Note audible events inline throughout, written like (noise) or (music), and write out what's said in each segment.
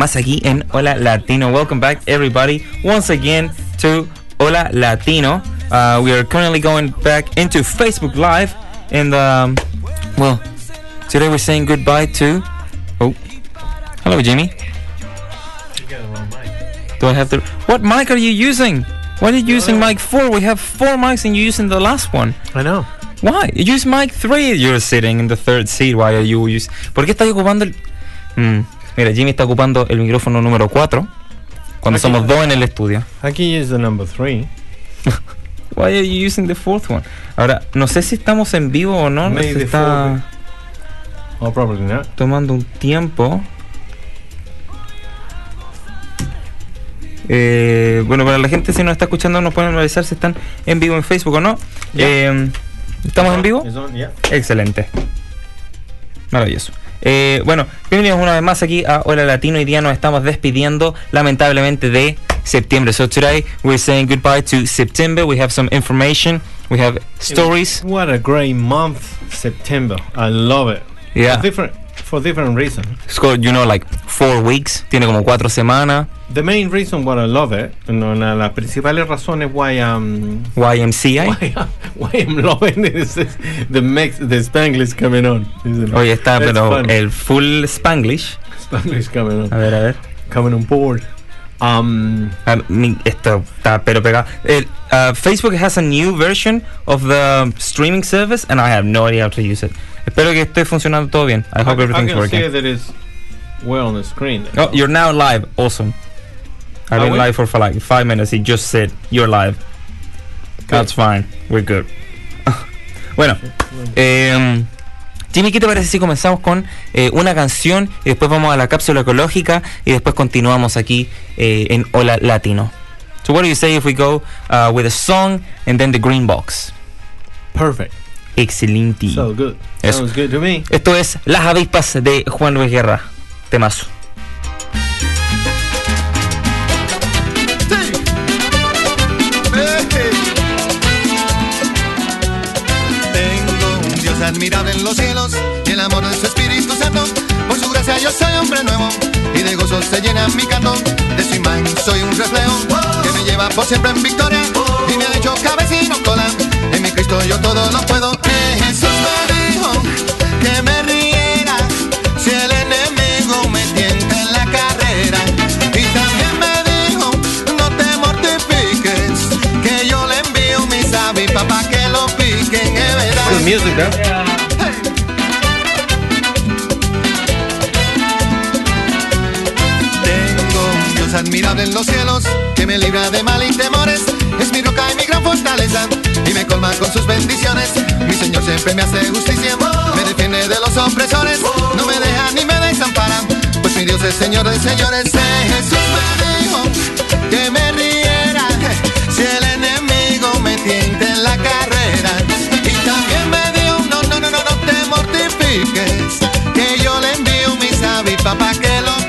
Más aquí en Hola Latino. Welcome back, everybody, once again to Hola Latino. Uh, we are currently going back into Facebook Live, and um, well, today we're saying goodbye to. Oh, hello, Jimmy. Do I have the what mic are you using? Why are you using mic four? We have four mics, and you're using the last one. I know. Why? You use mic 3. You're sitting in the third seat. Why are you use? ¿Por qué estás ocupando el Mm, Mira, Jimmy está ocupando el micrófono número 4 cuando Aquí. somos dos en el estudio. Can use the number three. (laughs) Why are you using the fourth one? Ahora, no sé si estamos en vivo o no. Maybe se está Oh, probably not. tomando un tiempo. Eh, bueno, para la gente si nos está escuchando nos pueden avisar si están en vivo en Facebook o no. Eh, ¿Estamos en vivo? Yeah. Excelente. Maravilloso. Eh, bueno, bienvenidos una vez más aquí a Hola Latino. Hoy día nos estamos despidiendo, lamentablemente, de septiembre. So today we're saying goodbye to September. We have some information. We have stories. What a great month, September. I love it. Yeah. Different, for different reasons. It's called, you know, like four weeks. Tiene como cuatro semanas. The main reason why I love it, no, una de las principales razones why I'm YMCA. (laughs) why, I'm- why I'm loving it is this- the mix, the Spanglish coming on. Está, That's pero el full Spanglish. Spanglish coming A ver, a ver. coming on board. Um, A mí esto está pero pegado. El, uh, Facebook has a new version of the streaming service and I have no idea how to use it. Espero que esté funcionando todo bien. I hope I, I everything's can see that it's well on the screen. Oh, you're now live. Awesome. I've Are been we? live for, for like five minutes. He just said you're live. That's fine. We're good. (laughs) bueno, eh, Jimmy, ¿qué te parece si comenzamos con eh, una canción y después vamos a la cápsula ecológica y después continuamos aquí eh, en Hola Latino? So what do you say if we go uh, with a song and then the green box? Perfect. Excelente. So good. Sounds good to me. Esto es Las avispas de Juan Luis Guerra. Temazo. Dios admirable en los cielos y el amor de su Espíritu Santo. Por su gracia yo soy hombre nuevo y de gozo se llena mi canto. De su imagen soy un reflejo que me lleva por siempre en victoria y me ha hecho cabecino cola. En mi Cristo yo todo lo puedo. Eh, Jesús me dijo que me riera si el enemigo me tienta en la carrera. Y también me dijo no te mortifiques que yo le envío mis avispas para que lo piquen, es verdad. Me libra de mal y temores. Es mi roca y mi gran fortaleza y me colma con sus bendiciones. Mi Señor siempre me hace justicia, me defiende de los opresores. No me deja ni me desampara, pues mi Dios es Señor de señores. Eh, Jesús me dijo que me riera si el enemigo me tienta en la carrera. Y también me dijo, no, no, no, no, no te mortifiques, que yo le envío mis avispas para que lo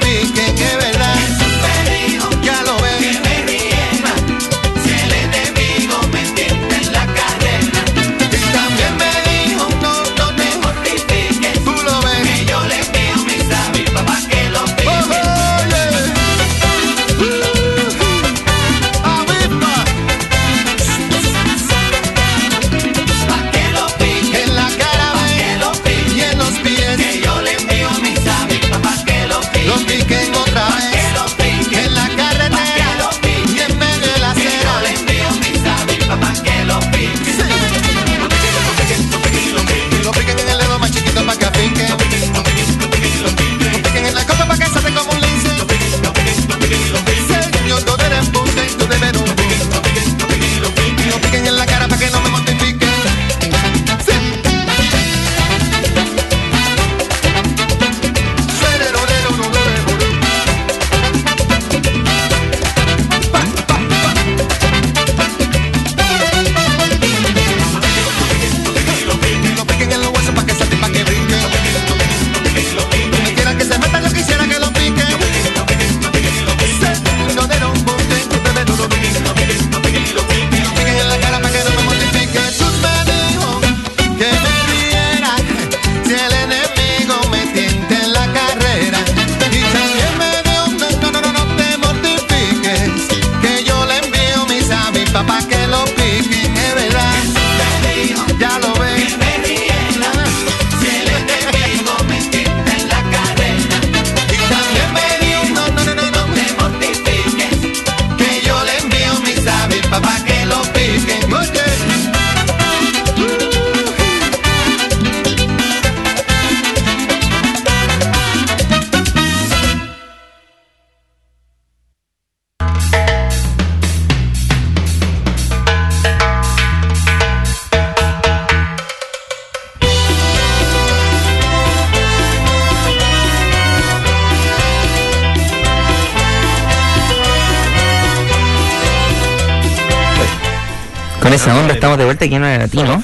estamos de vuelta aquí en el latino.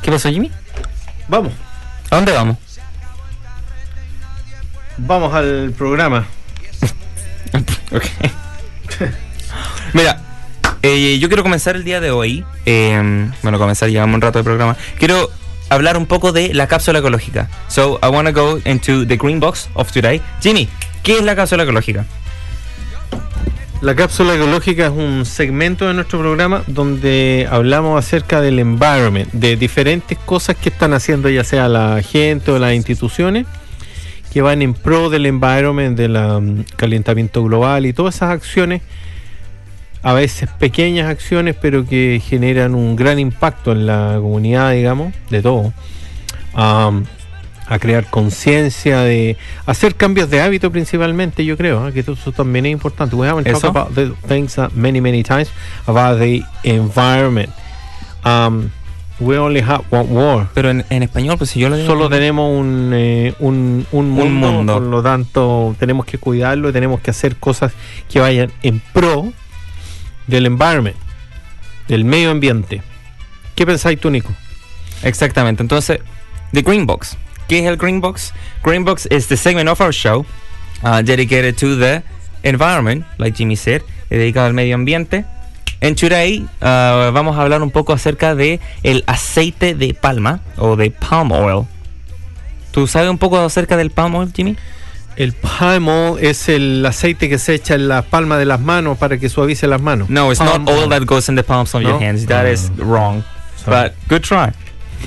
¿Qué pasó, Jimmy? Vamos, ¿A dónde vamos? vamos al programa. (laughs) Ok. Mira, eh, yo quiero comenzar el día de hoy. eh, bueno, comenzar, llevamos un rato de programa. Quiero hablar un poco de la cápsula ecológica. So, I want to go into the green box of today. Jimmy, ¿qué es la cápsula ecológica? La cápsula ecológica es un segmento de nuestro programa donde hablamos acerca del environment, de diferentes cosas que están haciendo ya sea la gente o las instituciones que van en pro del environment, del um, calentamiento global y todas esas acciones, a veces pequeñas acciones, pero que generan un gran impacto en la comunidad, digamos, de todo. A crear conciencia de hacer cambios de hábito principalmente yo creo ¿eh? que eso también es importante we haven't talked about the things uh, many many times about the environment um, we only have one war Pero en, en español, pues si yo lo digo. solo tenemos un, eh, un, un mundo, mundo. por lo tanto tenemos que cuidarlo y tenemos que hacer cosas que vayan en pro del environment del medio ambiente ¿qué pensáis tú Nico? Exactamente. Entonces, The Green Box. ¿Qué es el Green Box? Green Box is the segment of our show uh, dedicated to the environment, like Jimmy said, eh, dedicado al medio ambiente. And today uh, vamos a hablar un poco acerca de el aceite de palma o de palm oil. ¿Tú sabes un poco acerca del palm oil, Jimmy? El palm oil es el aceite que se echa en la palma de las manos para que suavice las manos. No, it's Palm not oil that goes in the palms of your No? hands. That is wrong. Sorry. But good try.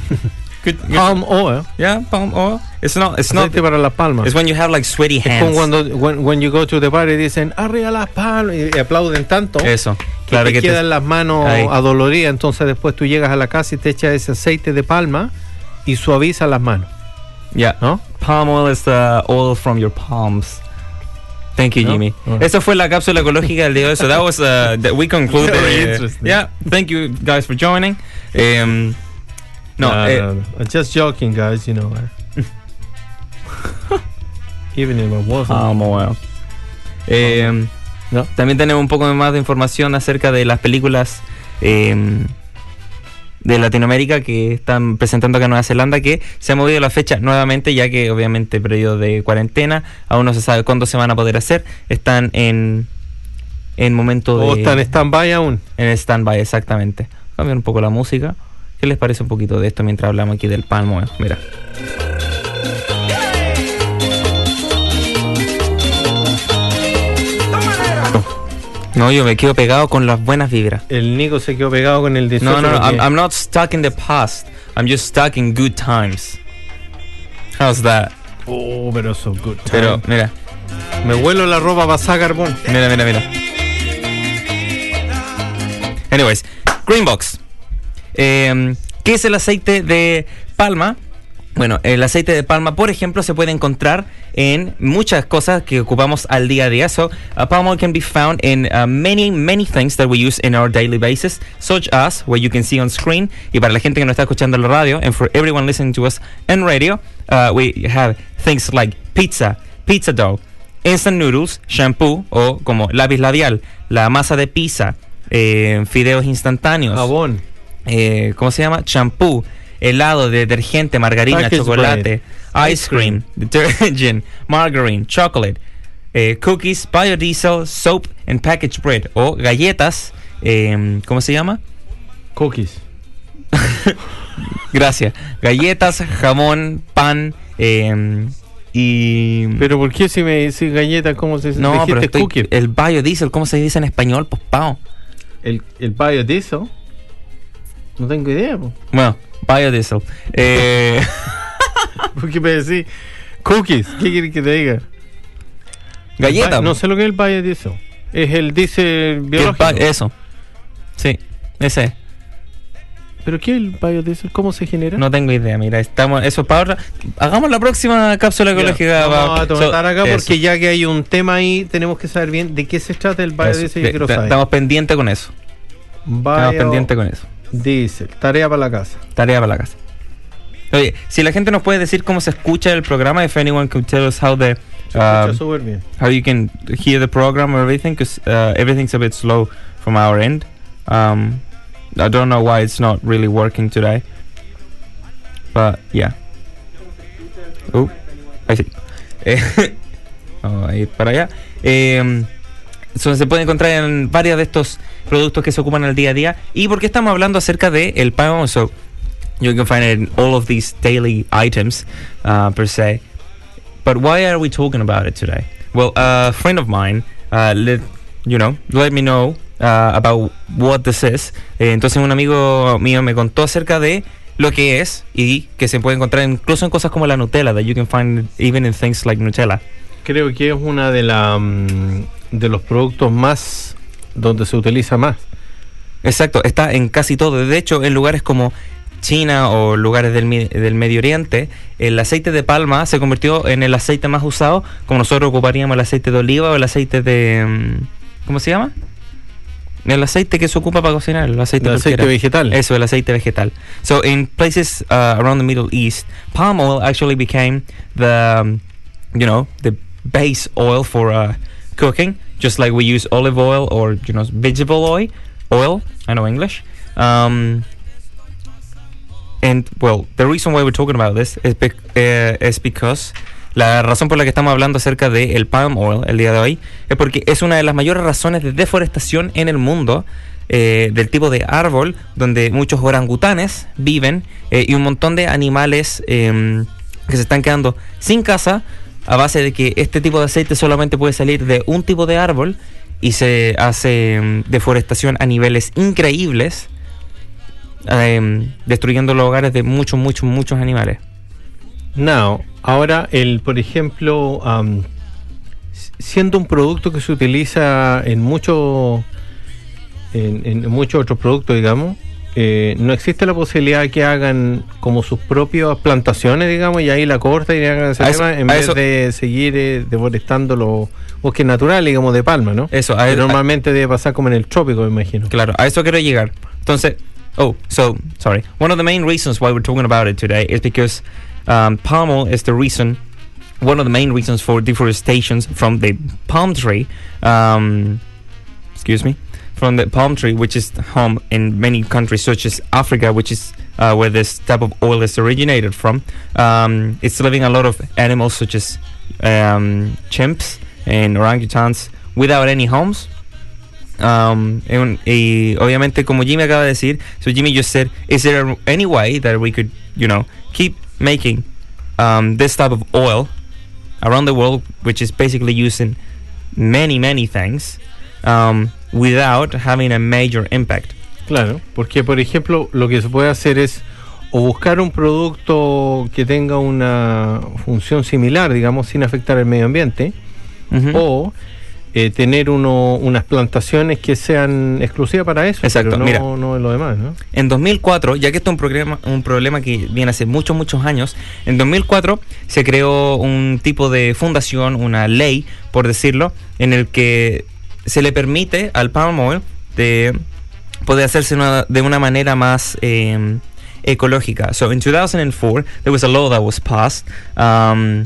(laughs) good, good- Palm oil. yeah, palm oil. It's not. It's not. Aceite para las palmas. It's when you have like sweaty Es hands. como cuando when, when you go to the party dicen arriba las palmas y, aplauden tanto Eso. que Claro te que te- quedan las manos Ahí. adoloridas. Entonces después tú llegas a la casa y te echas ese aceite de palma y suaviza las manos, Yeah. ¿no? Palm oil is the oil from your palms. Thank you, No? Jimmy. Oh. Esa fue la cápsula ecológica del día de hoy. So that was uh, that we conclude. (laughs) Very uh, interesting. yeah. Thank you guys for joining. Um, no, eh, no, no. Just joking, guys. You know. (laughs) Even if it wasn't. palm oil. Um, No. También tenemos un poco más de información acerca de las películas um, de Latinoamérica que están presentando acá en Nueva Zelanda, que se ha movido la fecha nuevamente, ya que obviamente periodo de cuarentena, aún no se sabe cuándo se van a poder hacer. Están en, en momento de... o están en stand-by aún. En stand-by, exactamente. Cambiar un poco la música. ¿Qué les parece un poquito de esto mientras hablamos aquí del palm oil? Mira. No, yo me quedo pegado con las buenas vibras. El Nico se quedó pegado con el 18. No, no, no. I'm, I'm not stuck in the past. I'm just stuck in good times. How's that? Oh, pero so good. Pero, mira, Me huelo la ropa pasada carbón. mira, mira, mira. Anyways, Green Box. Eh, ¿Qué es el aceite de palma? Bueno, el aceite de palma, por ejemplo, se puede encontrar en muchas cosas que ocupamos al día a día. So, uh, palm oil can be found in uh, many, many things that we use in our daily basis, such as what you can see on screen. Y para la gente que nos está escuchando en la radio, and for everyone listening to us in radio, uh, we have things like pizza, pizza dough, instant noodles, shampoo o como lápiz labial, la masa de pizza, eh, fideos instantáneos Jabón. Eh, ¿cómo se llama? Champú, helado, detergente, margarina, Packaged chocolate, bread. ice cream, (laughs) detergent, margarine, chocolate, eh, cookies, biodiesel, soap and packaged bread o galletas, eh, ¿cómo se llama? Cookies. (laughs) Gracias. Galletas, jamón, pan eh, y Pero ¿por qué si me dices galleta, cómo se dice? no, pero estoy- el biodiesel, ¿cómo se dice en español? Pues pao. El, el biodiesel. No tengo idea. po. Bueno, biodiesel. Eh, (laughs) ¿Por qué me decís cookies? ¿Qué quieres que te diga? galleta. No sé lo que es el biodiesel. Es el diésel el biológico. bi- eso. Sí, ese es. ¿Pero qué es el biodiesel? ¿Cómo se genera? No tengo idea, mira, estamos, eso es para otra. Hagamos la próxima cápsula ecológica. Vamos va- a tomar so- acá eso, porque ya que hay un tema ahí, tenemos que saber bien de qué se trata el eso. biodiesel. Te- saber. Estamos pendientes con eso. Estamos pendientes con eso. Biodiesel. Tarea para la casa. Tarea para la casa. Oye, si la gente nos puede decir cómo se escucha el programa, if anyone could tell us how the Se escucha um, súper bien. how you can hear the program or everything, because uh, everything's a bit slow from our end. Um, I don't know why it's not really working today. But yeah. Oh, (laughs) ahí sí. Eh, vamos a ir para allá. Eh, se puede encontrar en varios de estos productos que se ocupan el día a día. ¿Y por qué estamos hablando acerca de el palm? So, you can find it in all of these daily items uh, per se. But why are we talking about it today? Well, a friend of mine uh, let you know let me know uh, about what this is. Eh, entonces un amigo mío me contó acerca de lo que es y que se puede encontrar incluso en cosas como la Nutella, that you can find even in things like Nutella. Creo que es una de la mm, de los productos más donde se utiliza más. Exacto, está en casi todo. De hecho, en lugares como China o lugares del, del Medio Oriente, el aceite de palma se convirtió en el aceite más usado, como nosotros ocuparíamos el aceite de oliva o el aceite de... mm, ¿Cómo se llama? El aceite que se ocupa para cocinar, el aceite, El aceite vegetal. Eso, el aceite vegetal. So in places uh, around the Middle East, palm oil actually became the, um, you know, the base oil for uh, cooking, just like we use olive oil or you know vegetable oil. Oil, I know English. Um, and well, the reason why we're talking about this is, eh, because la razón por la que estamos hablando acerca del el palm oil el día de hoy es porque es una de las mayores razones de deforestación en el mundo eh, del tipo de árbol donde muchos orangutanes viven eh, y un montón de animales em, que se están quedando sin casa a base de que este tipo de aceite solamente puede salir de un tipo de árbol y se hace em, deforestación a niveles increíbles em, destruyendo los hogares de muchos, muchos, muchos animales. Now, ahora el, por ejemplo, s- siendo un producto que se utiliza en muchos en muchos otros productos, digamos, eh, no existe la posibilidad de que hagan como sus propias plantaciones, digamos, y ahí la cortan y hagan ese eso- tema en vez eso- de seguir eh, deforestando los bosques naturales, digamos, de palma, ¿no? Eso, a- Que a- normalmente debe pasar como en el trópico, me imagino. Claro, a eso quiero llegar. Entonces, oh, so, sorry. One of the main reasons why we're talking about it today is because um, palm oil is the reason, one of the main reasons for deforestation from the palm tree. Um, excuse me. From the palm tree, which is home in many countries, such as Africa, which is uh, where this type of oil is originated from. Um, it's living a lot of animals, such as um, chimps and orangutans, without any homes. Um, y obviamente, como Jimmy acaba de decir, so Jimmy just said, is there any way that we could, you know, keep making um, this type of oil around the world, which is basically used in many, many things, um, without having a major impact? Claro, porque por ejemplo lo que se puede hacer es o buscar un producto que tenga una función similar, digamos, sin afectar el medio ambiente, o eh, tener uno, unas plantaciones que sean exclusivas para eso, Exacto, pero no, mira. no en lo demás, ¿no? En 2004, ya que esto es un problema, un problema que viene hace muchos, muchos años, en 2004 se creó un tipo de fundación, una ley, por decirlo, en el que se le permite al palm oil de poder hacerse de una manera más eh, ecológica. So in 2004, there was a law that was passed um,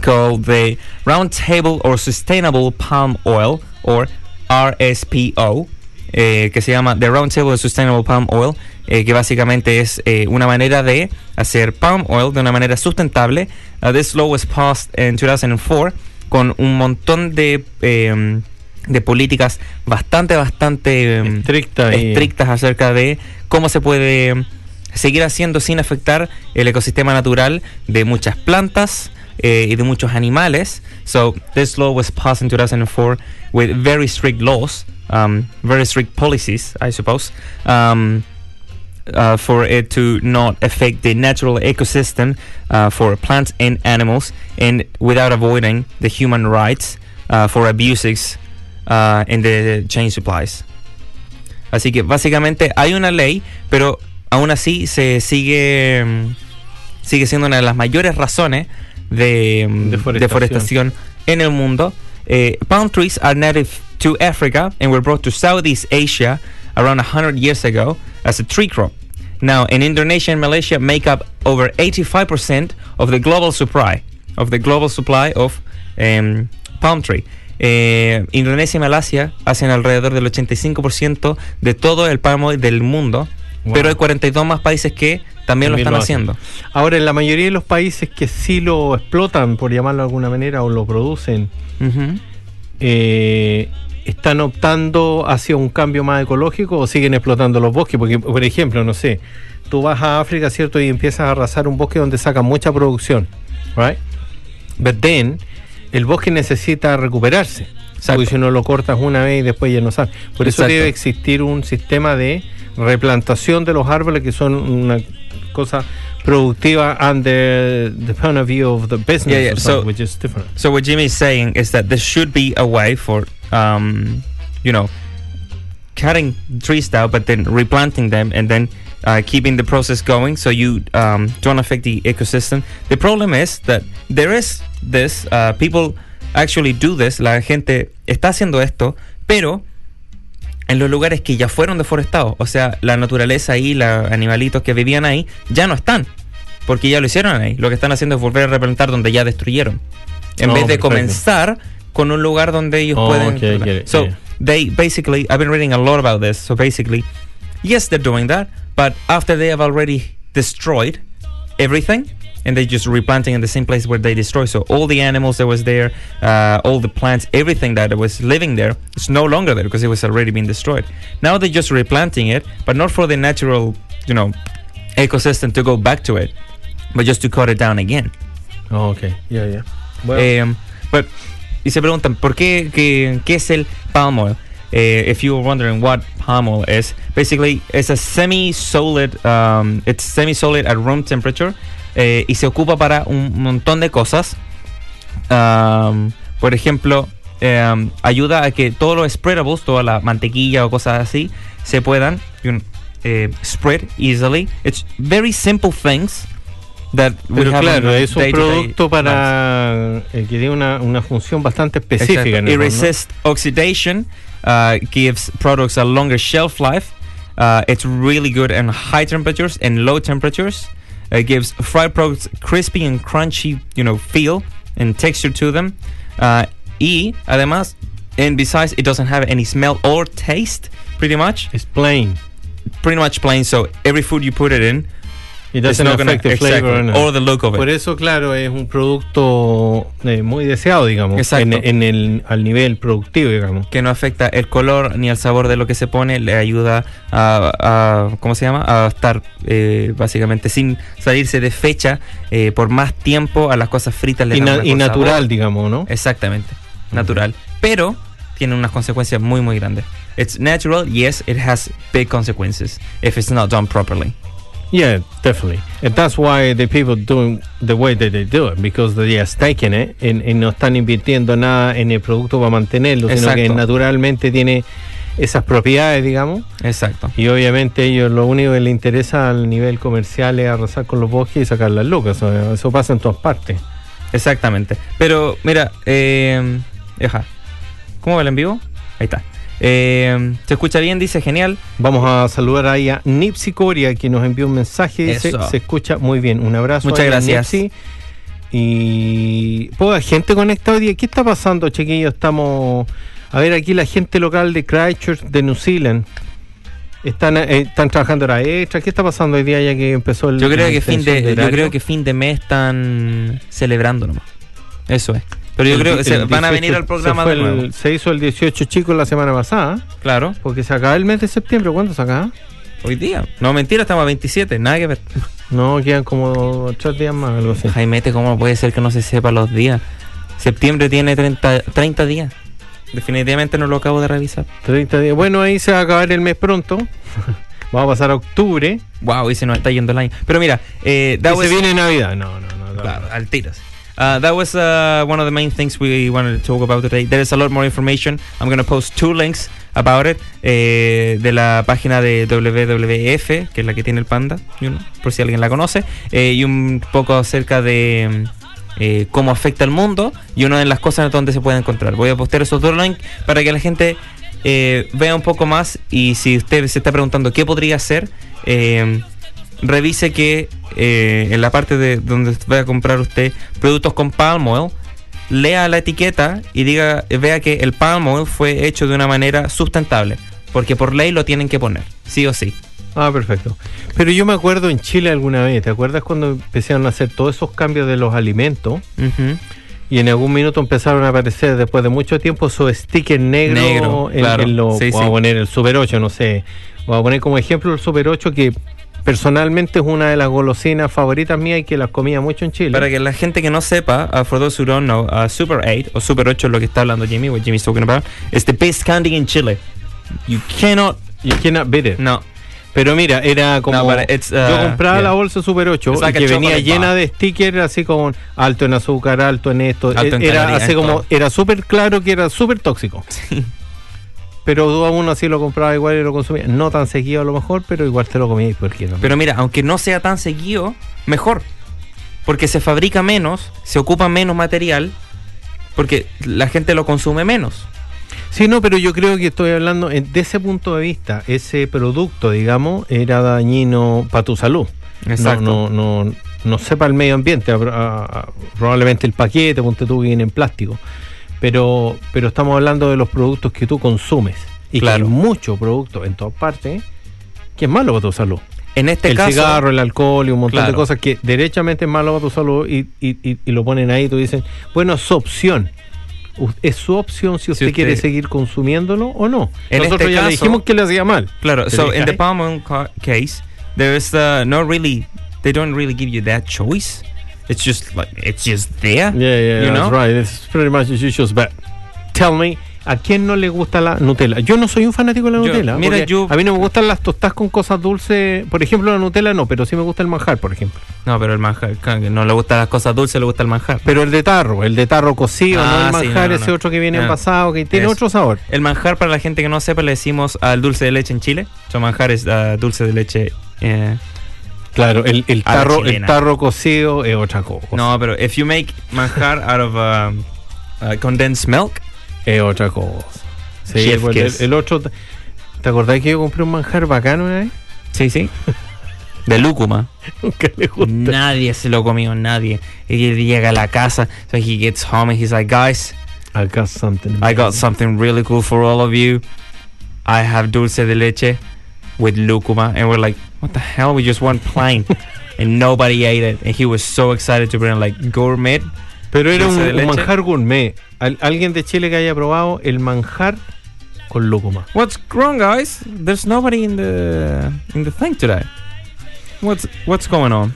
called the Roundtable or Sustainable Palm Oil, or RSPO, eh, que se llama The Roundtable of Sustainable Palm Oil, eh, que básicamente es eh, una manera de hacer palm oil de una manera sustentable. Uh, this law was passed in 2004 con un montón de, eh, de políticas bastante, bastante em, Estricta estrictas acerca de cómo se puede seguir haciendo sin afectar el ecosistema natural de muchas plantas eh, y de muchos animales. So this law was passed in 2004 with very strict laws, um, very strict policies, I suppose. Um, uh, for it to not affect the natural ecosystem uh, for plants and animals, and without avoiding the human rights uh, for abuses uh, in the chain supplies. Así que básicamente hay una ley, pero aún así se sigue mm, sigue siendo una de las mayores razones de mm, Deforestación. deforestación en el mundo. Eh, palm trees are native to Africa and were brought to Southeast Asia around 100 years ago as a tree crop. Now, in Indonesia and Malaysia make up over 85% of the global supply of the global supply of um, palm tree. Eh, Indonesia y Malasia hacen alrededor del 85% de todo el palm oil del mundo, Wow. pero hay 42 más países que también, lo están lo haciendo. Ahora, en la mayoría de los países que sí lo explotan, por llamarlo de alguna manera, o lo producen, eh, ¿están optando hacia un cambio más ecológico o siguen explotando los bosques? Porque, por ejemplo, no sé, tú vas a África, ¿cierto? Y empiezas a arrasar un bosque donde sacan mucha producción, ¿right? But then, el bosque necesita recuperarse. Exacto. Porque si no lo cortas una vez y después ya no sabes. Por eso Exacto. debe existir un sistema de replantación de los árboles que son una cosa productiva under the point of view of the business, Yeah, yeah, so- which is different. So what Jimmy is saying is that there should be a way for, um, you know, cutting trees down, but then replanting them and then uh, keeping the process going, so you um, don't affect the ecosystem. The problem is that there is this. Uh, people actually do this. La gente está haciendo esto, pero en los lugares que ya fueron deforestados, o sea, la naturaleza ahí, los animalitos que vivían ahí, ya no están. Porque ya lo hicieron ahí. Lo que están haciendo es volver a replantar donde ya destruyeron. En Oh, vez de perfecto. comenzar con un lugar donde ellos Oh, pueden. okay, so yeah. they basically, I've been reading a lot about this. So basically, yes, they're doing that, but after they have already destroyed everything, and they're just replanting in the same place where they destroyed. So all the animals that was there, uh, all the plants, everything that was living there, is no longer there because it was already been destroyed. Now they're just replanting it, but not for the natural, you know, ecosystem to go back to it, but just to cut it down again. Oh, ok, Yeah, yeah. Bueno, Um, but, y se preguntan, ¿por qué, qué, qué es el palm oil? Eh, if you were wondering what oil is, basically it's a semi-solid, um, it's semi-solid at room temperature eh, y se ocupa para un montón de cosas. Um, por ejemplo, um, ayuda a que todos los spreadables, toda la mantequilla o cosas así, se puedan eh, spread easily. It's very simple things that we pero claro, a es un producto para eh, que tiene una, una función bastante específica. Exacto. en It fondo, ¿no? resists oxidation, uh, gives products a longer shelf life. Uh, it's really good in high temperatures and low temperatures. It gives fried products crispy and crunchy, you know, feel and texture to them. Uh, y además, and besides, it doesn't have any smell or taste. Pretty much, it's plain. pretty much plain. So every food you put it in, It doesn't affect the exactly, flavor. no. or the look of it. Por eso, claro, es un producto eh, muy deseado, digamos, Exacto. en, en el, al nivel productivo, digamos. que no afecta el color ni el sabor de lo que se pone, le ayuda a, a- ¿cómo se llama? A estar eh, básicamente sin salirse de fecha eh, por más tiempo a las cosas fritas. le Y, na- y natural, sabor. digamos, ¿no? Exactamente, natural. Pero tiene unas consecuencias muy muy grandes. It's natural, yes, it has big consequences if it's not done properly. Yeah, definitely. And that's why the people doing the way that they do it, because they are staking it and, y no están invirtiendo nada en el producto para mantenerlo, sino que Exacto. naturalmente tiene esas propiedades, digamos. Exacto. Y obviamente ellos lo único que les interesa al nivel comercial es arrasar con los bosques y sacar las lucas. Eso pasa en todas partes. Exactamente. Pero mira, eh, deja. ¿Cómo va el en vivo? Ahí está. Eh, ¿Se escucha bien? Dice genial. Vamos a saludar ahí a Nipsey Coria, que nos envió un mensaje. Dice, Eso. se escucha muy bien. Un abrazo. Muchas gracias. Nipsey. Y poca gente conectada hoy día. ¿Qué está pasando, chiquillos? Estamos. A ver, aquí la gente local de Christchurch, de New Zealand. Están, eh, están trabajando la extra. ¿Qué está pasando hoy día ya que empezó el Yo creo que fin de, yo creo que fin de mes están celebrando nomás. Eso es. Pero yo El creo que se van a 18 venir al se programa fue de nuevo. el- se hizo el 18 chicos la semana pasada, Claro. porque se acaba el mes de septiembre. ¿Cuándo se acaba? Hoy día. No, mentira, estamos a 27. Nada que ver. No, quedan como tres días más, algo así. Jaimete, ¿cómo puede ser que no se sepa los días? Septiembre tiene 30, 30 días. Definitivamente no lo acabo de revisar. 30 días. Bueno, ahí se va a acabar el mes pronto. (laughs) Vamos a pasar a octubre. Wow, y se nos está yendo el año. Pero mira, eh, that y se viene Navidad. No, no, no. no. Claro, al tiras. Uh, that was uh, one of the main things we wanted to talk about today. There is a lot more information. I'm going to post two links about it eh, de la página de WWF, que es la que tiene el panda, you know, por si alguien la conoce, eh, y un poco acerca de eh, cómo afecta al mundo y una de las cosas donde se puede encontrar. Voy a postear esos dos links para que la gente eh, vea un poco más y si usted se está preguntando qué podría hacer, eh, revise que eh, en la parte de donde va a comprar usted productos con palm oil, lea la etiqueta y diga, vea que el palm oil fue hecho de una manera sustentable. Porque por ley lo tienen que poner, sí o sí. Ah, perfecto. Pero yo me acuerdo en Chile alguna vez, ¿te acuerdas cuando empezaron a hacer todos esos cambios de los alimentos? Y en algún minuto empezaron a aparecer después de mucho tiempo stickers negros Negro, en, claro. en lo- Sí, voy a poner el Super 8, no sé. Voy a poner como ejemplo el Super 8 que personalmente es una de las golosinas favoritas mías y que las comía mucho en Chile. Para que la gente que no sepa, uh, for those who don't know, uh, Super 8 o Super 8 es lo que está hablando Jimmy, what Jimmy's talking about, is the best candy in Chile. You cannot, You cannot beat it. no. Pero mira, era como. No, it's, uh, yo compraba yeah. la bolsa Super 8 It's like y que venía llena bar. de stickers así como alto en azúcar, alto en esto. Alto en era así como. Era súper claro que era súper tóxico. Pero tú aún así lo compraba igual y lo consumía. No tan seguido a lo mejor, pero igual te lo comías porque no. Pero mira, aunque no sea tan seguido, mejor. Porque se fabrica menos, se ocupa menos material, porque la gente lo consume menos. Sí, no, pero yo creo que estoy hablando en- de ese punto de vista. Ese producto, digamos, era dañino para tu salud. Exacto. No, no, no, no sé para el medio ambiente. a- a- a- probablemente el paquete, ponte tú, viene en plástico. Pero, pero estamos hablando de los productos que tú consumes. Y Claro. que hay muchos productos en todas partes que es malo para tu salud. En este el caso, cigarro, el alcohol y un montón de cosas que derechamente es malo para tu salud y, y- y- y lo ponen ahí y tú dicen, bueno, es su opción. Es su opción si usted, usted- quiere seguir consumiéndolo o no. En Nosotros este ya le caso- dijimos que le hacía mal. claro, ¿Te so in the palm case, there is uh, no really, they don't really give you that choice. It's just like it's just there. Yeah, yeah, you that's know? right. It's pretty much as usual. But tell me, ¿a quién no le gusta la Nutella? Yo no soy un fanático de la Yo- Nutella. mira, yo- a mí no me gustan las tostadas con cosas dulces. Por ejemplo, la Nutella no, pero sí me gusta el manjar, por ejemplo. No, pero el manjar, no le gustan las cosas dulces, le gusta el manjar. Pero el de tarro, el de tarro cocido, Ah, no el sí, manjar, no, no, ese otro que viene Ah, envasado, que tiene eso. otro sabor. El manjar, para la gente que no sepa, le decimos al dulce de leche en Chile. So manjar es uh, dulce de leche. eh, Claro, el, el tarro, el tarro cocido es otra cosa. no, pero if you make manjar out of um, uh, condensed milk, Es otra cosa. Sí, Chef pues, el, el otro. ¿Te acordás que yo compré un manjar bacano una vez? sí, sí, de lúcuma. (laughs) Nunca le gusta. Nadie se lo comió, nadie. Y llega a la casa, so he gets home and he's like, guys, I got something. I got something really cool for all of you. I have dulce de leche with lucuma. And we're like, what the hell? We just went plain. (laughs) and nobody ate it. And he was so excited to bring like gourmet. Pero era un, manjar gourmet. Al- alguien de Chile que haya probado el manjar con lúcuma. What's wrong, guys? There's nobody in the in the thing today. What's what's going on?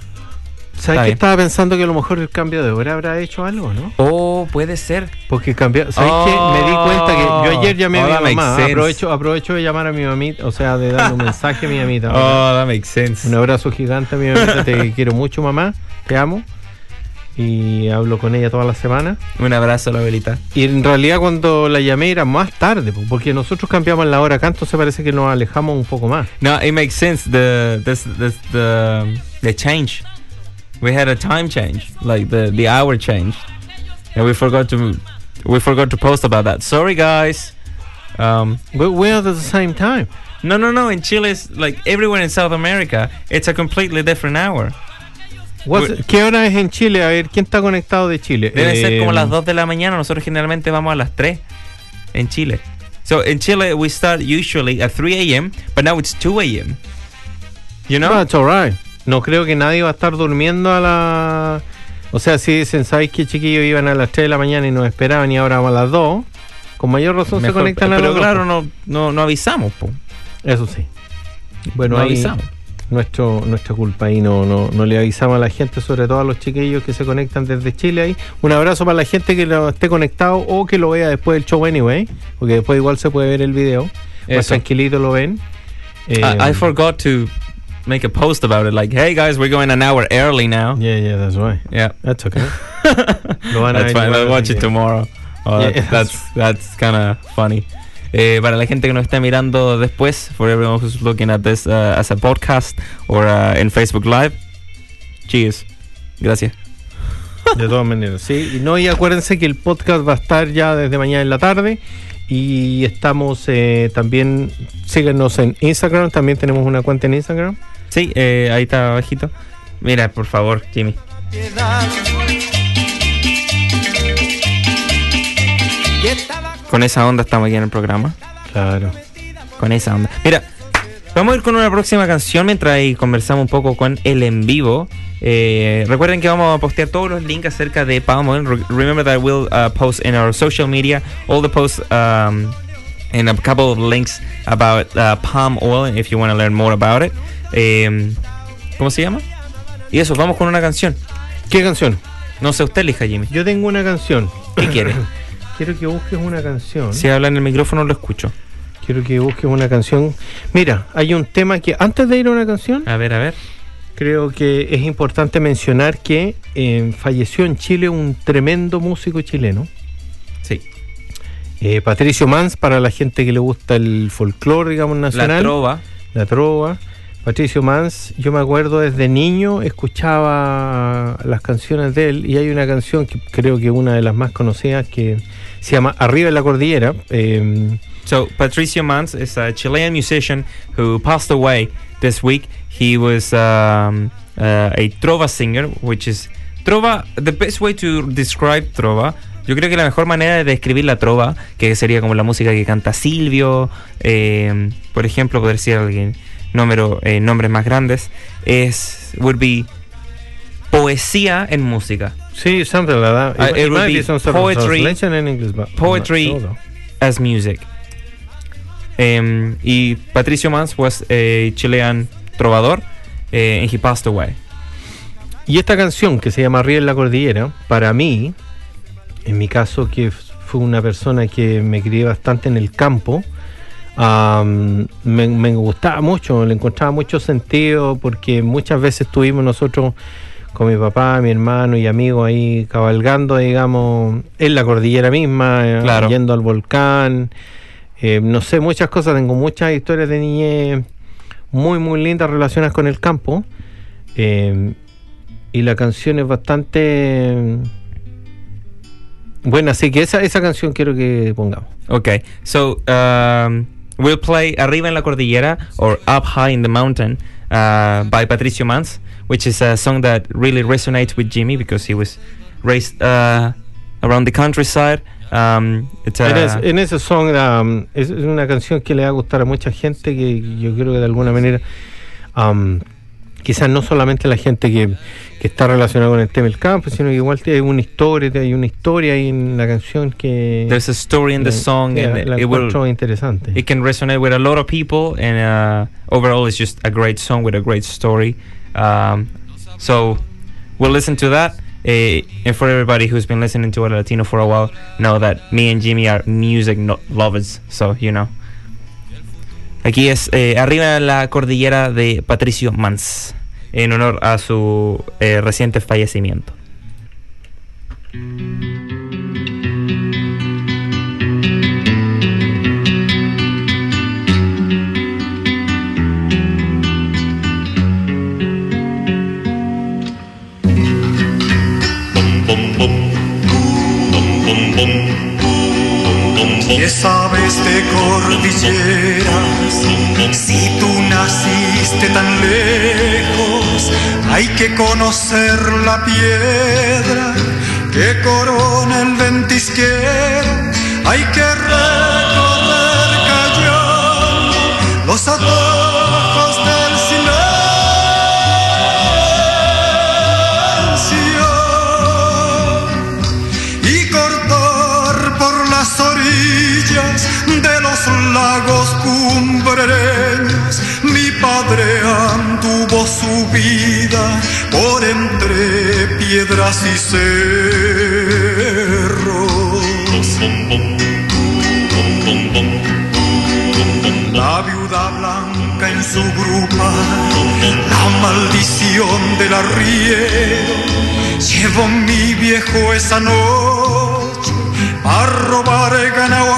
¿Sabes que estaba pensando que a lo mejor el cambio de hora habrá hecho algo, no? Oh, puede ser. Porque cambió. ¿Sabes Oh. qué? Me di cuenta que yo ayer llamé Oh, a mi mamá. Aprovecho, aprovecho de llamar a mi mamita, o sea, de darle un (laughs) mensaje a mi mamita. Oh, that makes sense. Un abrazo gigante a mi mamita. Te (laughs) quiero mucho, mamá. Te amo. Y hablo con ella toda la semana. Un abrazo a la velita. Y en realidad cuando la llamé era más tarde, po, porque nosotros cambiamos la hora acá, entonces parece que nos alejamos un poco más. No, it makes sense. The this this the the change. We had a time change, like the the hour changed, and we forgot to we forgot to post about that. Sorry, guys. Um, We, we are at the same time. no, no, no. In Chile, it's like everywhere in South America, it's a completely different hour. What's- ¿Qué hora es en Chile? A ver, ¿quién está conectado de Chile? Deben ser Eh, como las 2 de la mañana. Nosotros generalmente vamos a las 3 en Chile. So in Chile, we start usually at 3 a.m., but now it's 2 a.m. You know? That's alright. No creo que nadie va a estar durmiendo a la... O sea, si dicen, ¿sabéis que chiquillos iban a las 3 de la mañana y nos esperaban y ahora a las 2? Con mayor razón se conectan a pero las dos, claro, no, no, no avisamos, po. Eso sí. Bueno, no ahí avisamos. nuestro, nuestra culpa ahí no, no, no le avisamos a la gente, sobre todo a los chiquillos que se conectan desde Chile ahí. Un abrazo para la gente que lo esté conectado o que lo vea después del show anyway, porque después igual se puede ver el video. Más Eso. tranquilito lo ven. Eh, I, I forgot to make a post about it. Like, hey guys, we're going an hour early now. Yeah, yeah, that's right. Yeah. (laughs) That's okay. That's fine. I'll watch it tomorrow. Oh, Yeah, that- that's that's kind of funny. Eh, para la gente que nos esté mirando después, for everyone who's looking at this uh, as a podcast or uh, in Facebook Live, cheers. Gracias. (laughs) De todas maneras, sí. Y no, y acuérdense que el podcast va a estar ya desde mañana en la tarde. Y estamos eh, también, síguenos en Instagram, también tenemos una cuenta en Instagram. Sí, eh, ahí está abajito. Mira, por favor, Jimmy. Con esa onda estamos aquí en el programa. Claro. Con esa onda. Mira, vamos a ir con una próxima canción mientras ahí conversamos un poco con el en vivo. Eh, recuerden que vamos a postear todos los links acerca de Palm Oil. Re- Remember that we'll uh, post in our social media all the posts um, and a couple of links about uh, palm oil if you want to learn more about it. Eh, ¿Cómo se llama? Y eso, vamos con una canción. ¿Qué canción? No sé, usted elija, Jimmy. Yo tengo una canción. ¿Qué quiere? (coughs) Quiero que busques una canción. Si habla en el micrófono, lo escucho. Quiero que busques una canción. Mira, hay un tema que antes de ir a una canción, A ver, a ver. creo que es importante mencionar que eh, falleció en Chile un tremendo músico chileno. Sí. Eh, Patricio Mans, para la gente que le gusta el folclore, digamos, nacional. La trova. La trova. Patricio Mans, yo me acuerdo desde niño, escuchaba las canciones de él y hay una canción que creo que una de las más conocidas que se llama Arriba en la Cordillera. eh, So Patricio Mans is a Chilean musician who passed away this week. He was um, uh, a trova singer, which is trova. The best way to describe trova, yo creo que la mejor manera de describir la trova, que sería como la música que canta Silvio, eh, por ejemplo, poder decir alguien número, eh, nombres más grandes, es would be poesía en música. sí, something like that. Uh, it would might be poetry- in English, but poetry sure, as music. Um, y Patricio Mans was a Chilean trovador, eh, and he passed away. Y esta canción que se llama Arriba en la Cordillera, para mí, en mi caso que fue una persona que me crié bastante en el campo, am, me, me gustaba mucho, le encontraba mucho sentido porque muchas veces estuvimos nosotros con mi papá, mi hermano y amigos ahí cabalgando, digamos, en la cordillera misma, Claro. yendo al volcán. Eh, no sé, muchas cosas, tengo muchas historias de niñez muy, muy lindas relacionadas con el campo. Eh, y la canción es bastante buena, así que esa, esa canción quiero que pongamos. Okay, so um, we'll play Arriba en la Cordillera or Up High in the Mountain uh, by Patricio Mans, which is a song that really resonates with Jimmy because he was raised uh, around the countryside. Um, it's a, song um, es, una canción que le va a a mucha gente que yo creo que de alguna manera um, quizás no solamente la gente que, que está relacionada con el tema del campo, sino que igual hay una historia, hay una historia ahí en la canción que there's a story in the song, and la it will interesante. it can resonate with a lot of people and uh, overall it's just a great song with a great story. Um, so we'll listen to that. Uh, and for everybody who's been listening to a latino for a while know that me and jimmy are music no- lovers so you know aquí es eh, arriba la cordillera de patricio mans en honor a su eh, reciente fallecimiento ¿Qué sabes de cordilleras? Si tú naciste tan lejos, hay que conocer la piedra que corona el ventisquero. Hay que recorrer callando los atajos piedras y cerros. La viuda blanca en su grupa, la maldición del arriero. Llevó mi viejo esa noche a robar el ganado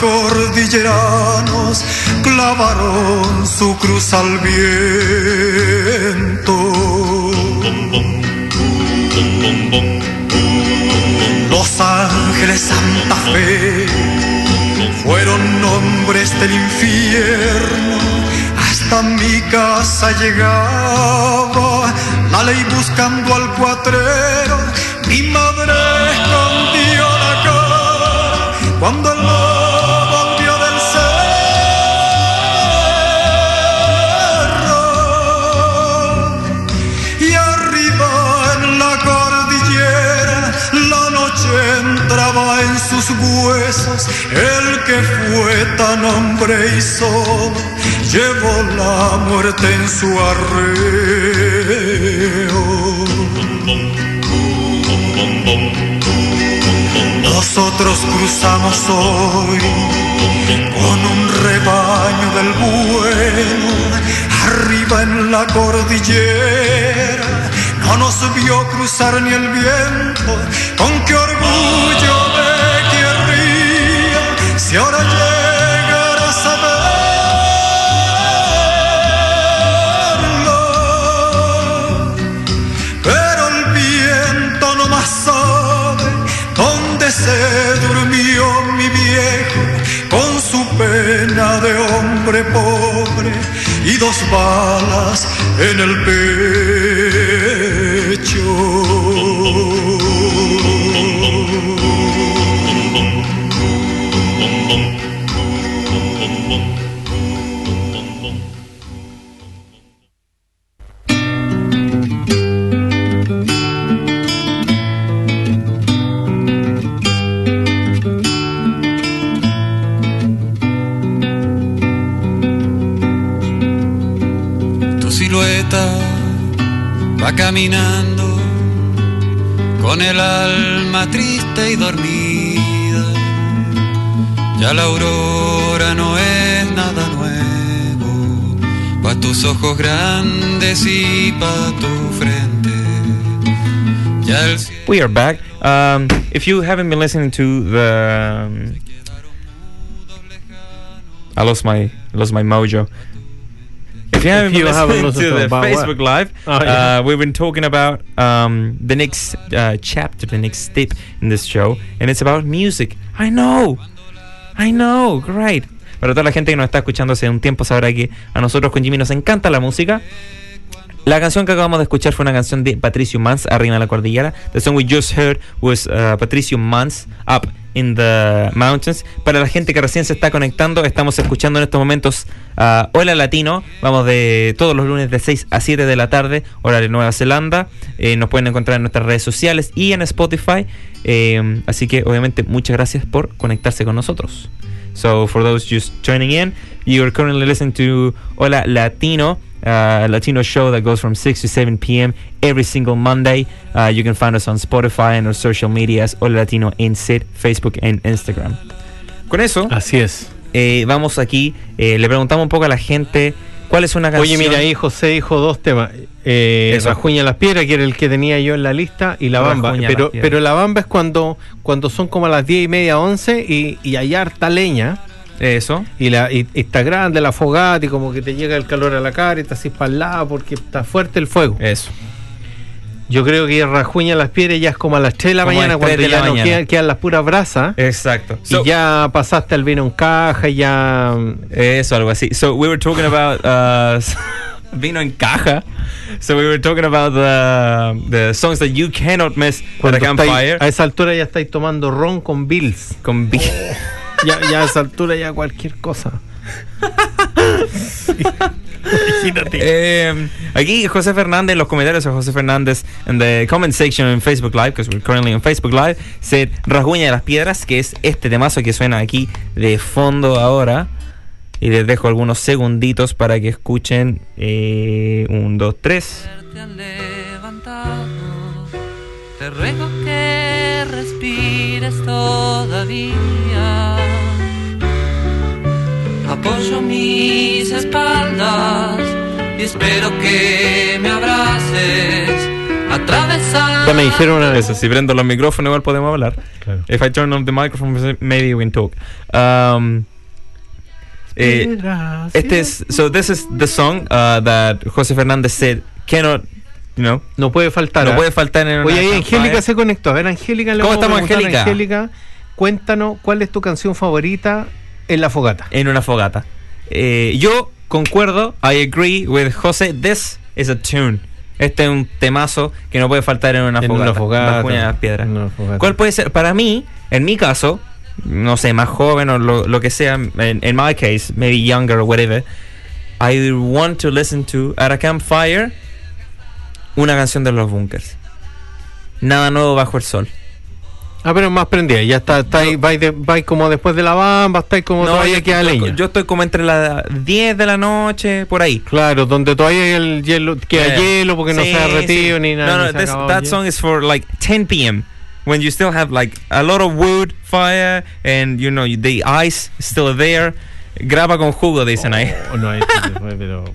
cordilleranos clavaron su cruz al viento. Los ángeles Santa Fe fueron nombres del infierno. Hasta mi casa llegaba la ley buscando al cuatrero. Mi madre escondió la cara cuando El que fue tan hombre y solo llevó la muerte en su arreo. Nosotros cruzamos hoy con un rebaño del bueno, arriba en la cordillera. No nos vio cruzar ni el viento, con qué orgullo si ahora llegara a saberlo. Pero el viento no más sabe dónde se durmió mi viejo con su pena de hombre pobre y dos balas en el pecho. Caminando con el alma triste y dormida. Ya la aurora no es nada nuevo, pa' tus ojos grandes y pa' tu frente. Ya el We are back. Um, if you haven't been listening to the, um, I lost my lost my mojo. If you haven't been listening listened to the about what? Facebook Live, Oh, yeah. uh, we've been talking about um, the next uh, chapter, the next step in this show, and it's about music. I know, I know, great. Para toda la gente que nos está escuchando hace un tiempo sabrá que a nosotros con Jimmy nos encanta la música. La canción que acabamos de escuchar fue una canción de Patricio Mans, Arriba la Cordillera. The song we just heard was uh, Patricio Mans, Up in the Mountains. Para la gente que recién se está conectando, estamos escuchando en estos momentos uh, Hola Latino. Vamos de todos los lunes de 6 a 7 de la tarde, hora de Nueva Zelanda. Eh, nos pueden encontrar en nuestras redes sociales y en Spotify. Eh, así que obviamente muchas gracias por conectarse con nosotros. So for those just joining in, you are currently listening to Hola Latino, uh, a Latino show that goes from 6 to 7 p.m. every single Monday. Uh, you can find us on Spotify and our social medias, Hola Latino SID, Facebook and Instagram. Con eso, Así es. eh, vamos aquí, eh, le preguntamos un poco a la gente cuál es una canción. Oye, mira ahí José dijo dos temas. Eh, Eso. Rajuña las piedras, que era el que tenía yo en la lista, y la bamba. Rajuña Pero, pero la bamba es cuando, cuando son como a las 10 y media, 11 y, y hay harta leña. Eso. Y, la, y, y está grande la fogata y como que te llega el calor a la cara y el lado porque está fuerte el fuego. Eso. Yo creo que Rajuña las piedras ya es como a las 3 de la Como mañana cuando 3 de ya la no quedan, quedan las puras brasas. Exacto. y ya pasaste al vino en caja y ya... Eso, algo así. So we were talking about uh, (laughs) vino en caja. So we were talking about the the songs that you cannot miss at Cuando a campfire. estáis- a esa altura ya estáis tomando ron con Bills. Con vi- Ya, ya a esa altura ya cualquier cosa. Imagínate. Eh, aquí José Fernández, en los comentarios de José Fernández en the comment section en Facebook Live, because we're currently on Facebook Live, said Rasguña de las Piedras, que es este temazo que suena aquí de fondo ahora. Y les dejo algunos segunditos para que escuchen. Eh, un, dos, tres. te han levantado. Te ruego que respires todavía. Apoyo mis espaldas y espero que me abraces atravesar. Ya me dijeron una vez. Si prendo los micrófonos igual podemos hablar. Claro. If I turn on the microphone, maybe we can talk. Um, eh, este es, so this is the song uh, that José Fernández said cannot, you know, No puede faltar. no ¿ah? puede faltar en Oye, ahí. Angélica se conectó. A ver, Angélica, le ¿Cómo estamos? Angélica, cuéntanos cuál es tu canción favorita en la fogata. en una fogata. Eh, yo concuerdo, I agree with José, this is a tune. Este es un temazo que no puede faltar en una En fogata. una fogata, de las piedras. en una fogata. ¿Cuál puede ser? Para mí, en mi caso, no sé, más joven o lo, lo que sea, en in my case, maybe younger or whatever, I want to listen to at a campfire una canción de los bunkers. Nada nuevo bajo el sol. Ah, pero más prendida. Ya está, está ahí, va, ahí de- ahí como después de la bamba, está ahí como todavía yo, queda leña. yo estoy como entre las 10 de la noche, por ahí. Claro, donde todavía el hielo, queda Yeah. hielo porque no Sí, se ha derretido sí. ni nada. No, no, this- that song is for like 10 p.m. when you still have like a lot of wood fire and you know the ice is still there. Graba con jugo, dicen ahí. Oh, no, este pero. (laughs)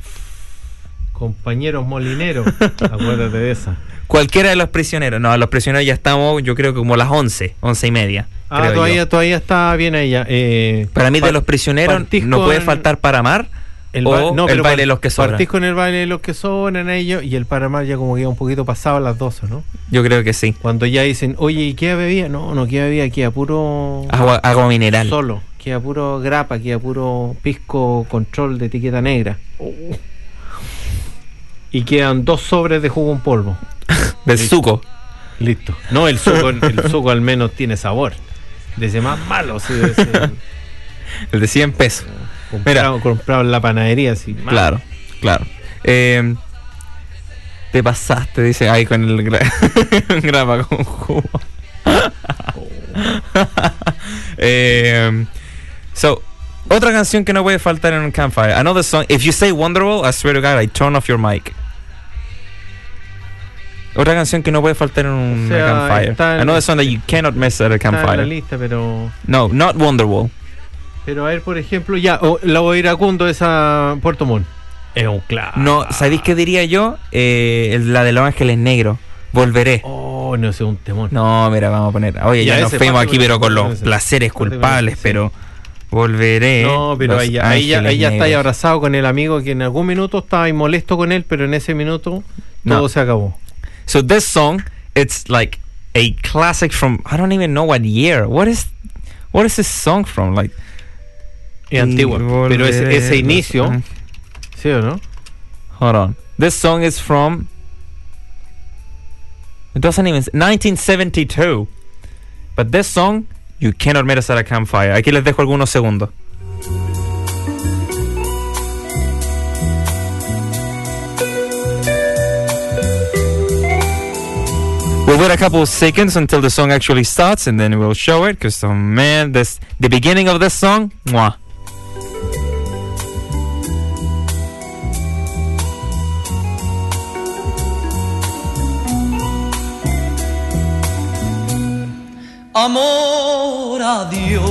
Compañeros molineros, (laughs) acuérdate de esa. Cualquiera de los prisioneros. No, los prisioneros ya estamos, yo creo que como las 11, 11 y media. Ah, yo. todavía, todavía está bien ella. Eh, Para mí, de los prisioneros, no puede faltar para amar el, o ba- no, el pero baile de los que sobran. Partís con el baile de los que sobran ellos y el Paramar ya como queda un poquito pasado a las 12, ¿no? Yo creo que sí. Cuando ya dicen, oye, ¿y qué bebía? No, no queda bebida, queda puro. Agua, agua mineral. Solo, queda puro grapa, queda puro pisco control de etiqueta negra. Y quedan dos sobres de jugo en polvo. (laughs) Del suco. Listo. No, el suco, el suco al menos tiene sabor. De ese más malo, sí, ese (laughs) El de 100 pesos. comprado, comprado en la panadería, malo. Claro, claro. Eh, te pasaste, dice ahí con el gra- (laughs) grapa con jugo. Eh, so, otra canción que no puede faltar en un campfire. Another song. If you say Wonderwall, I swear to God, I turn off your mic. Otra canción que no puede faltar en un sea, campfire. está en- Another song that you cannot miss at a Está en la campfire. lista, pero. No, not Wonderwall. Pero a ver, por ejemplo, ya, o la voy a ir a Cundo, esa Puerto Montt. Es un clásico. No, ¿sabéis qué diría yo? Eh, la de Los Ángeles Negros. Volveré. Oh, no, es un temón. No, mira, vamos a poner. Oye, ya, Ya, nos fuimos aquí, pero con los placeres culpables, pero volveré. No, pero ahí ya, ahí ya, ahí ya está ahí abrazado con el amigo que en algún minuto estaba ahí molesto con él, pero en ese minuto No. todo se acabó. So this song, it's like a classic from I don't even know what year. What is what is this song from? Like Es antiguo. Mm, pero ese, ese inicio, Ángeles- ¿sí o no? Hold on. This song is from It doesn't even 1972. But this song you cannot miss at a campfire. Aquí les dejo algunos segundos. A couple of seconds until the song actually starts, and then we'll show it. Because oh man, this the beginning of this song, mwah. amor a Dios.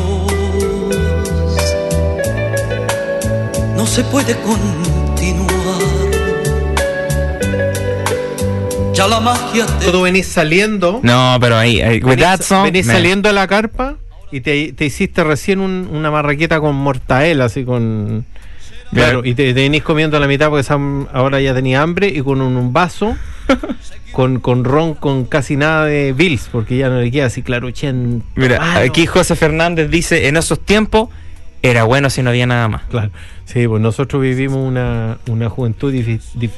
No se puede continuar. Ya la magia te Tú venís saliendo, No, pero ahí, ahí- with venís, that song, venís saliendo de la carpa y te, te hiciste recién un- una marraqueta con mortadela, así con... Claro, y te, te venís comiendo a la mitad porque Sam ahora ya tenía hambre y con un, un vaso (laughs) con, con ron con casi nada de Bills, porque ya no le queda así claro, chen. Mira, Ah, no. aquí José Fernández dice, en esos tiempos era bueno si no había nada más. Claro, sí, pues nosotros vivimos una, una juventud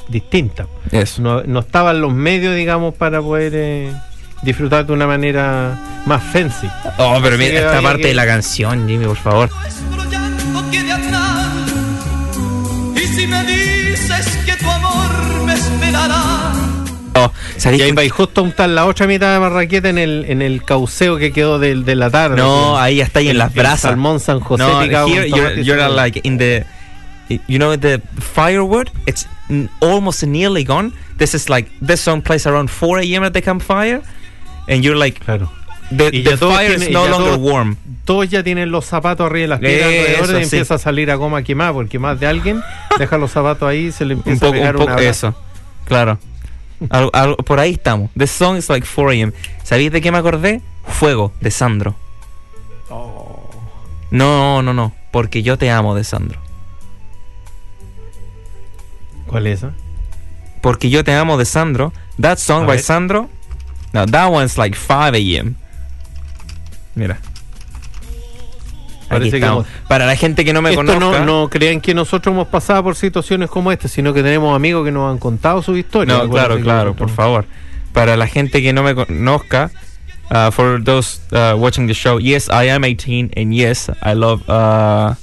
distinta. Eso. No, no estaban los medios, digamos, para poder eh, disfrutar de una manera más fancy. Oh, pero Así mira que esta parte que- de la canción, Jimmy, por favor. Y si me dices que tu amor me esperará, Oh, ¿sabéis Y ahí que- va y justo untar la otra mitad de marraqueta en el, en el cauceo que quedó del- de, la tarde. No, El- ahí está ahí en las el brasas. Salmón San José no, here you're, you're like in the, you know, the firewood. It's almost nearly gone. This is like this song plays around 4 a.m. at the campfire, and you're like, Claro. the, Y the ya fire is tienen- no longer todos- warm. Todos ya tienen los zapatos arriba de las piedras Eso, alrededor y sí. empieza a salir a goma quemada porque más de alguien (laughs) deja los zapatos ahí y se le empieza Un poco, a pegar un poco una eso, claro. Algo- algo- por ahí estamos. The song is like 4 a.m. ¿Sabéis de qué me acordé? Fuego, de Sandro. No, no, no. Porque yo te amo, de Sandro. ¿Cuál es esa? Porque yo te amo, de Sandro. That song A by ver. Sandro. No, that one's like 5 a.m. Mira. Parece que hemos- Para la gente que no me Esto conozca. no, no crean que nosotros hemos pasado por situaciones como esta, sino que tenemos amigos que nos han contado su historia. No, claro, claro, por favor. Para la gente que no me conozca, uh, for those uh, watching the show, yes, I am 18, and yes, I love uh,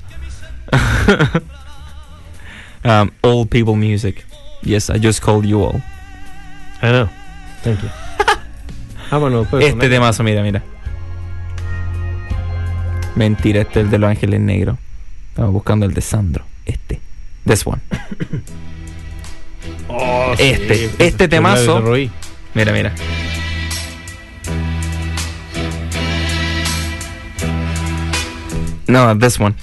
(laughs) um, old people music. Yes, I just called you all. I know. Thank you. (laughs) Vámonos, pues, Este con- temazo, mira, mira. Mentira, este es el de los ángeles negros. Estamos buscando el de Sandro. Este. This one. (coughs) Oh, sí, este, este temazo. Mira, mira. No, this one.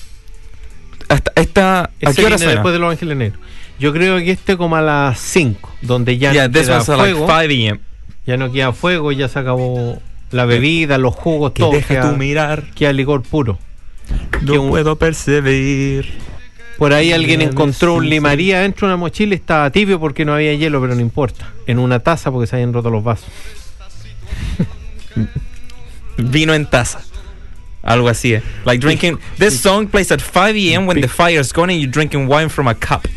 Hasta, esta, ¿A qué hora suena? después de Los Ángeles Negros. Yo creo que este como a las 5, donde ya Yeah, no this queda one's like fuego, 5 a.m. ya no queda fuego, ya se acabó la bebida, los jugos, Que todo. deja queda, tu mirar, queda licor puro. no que un- puedo percibir. Por ahí alguien encontró un limaría dentro de una mochila, estaba tibio porque no había hielo, pero no importa. En una taza porque se habían roto los vasos. (laughs) Vino en taza. Algo así, eh. Like drinking. This song plays at 5 a.m. when the fire's gone and you're drinking wine from a cup.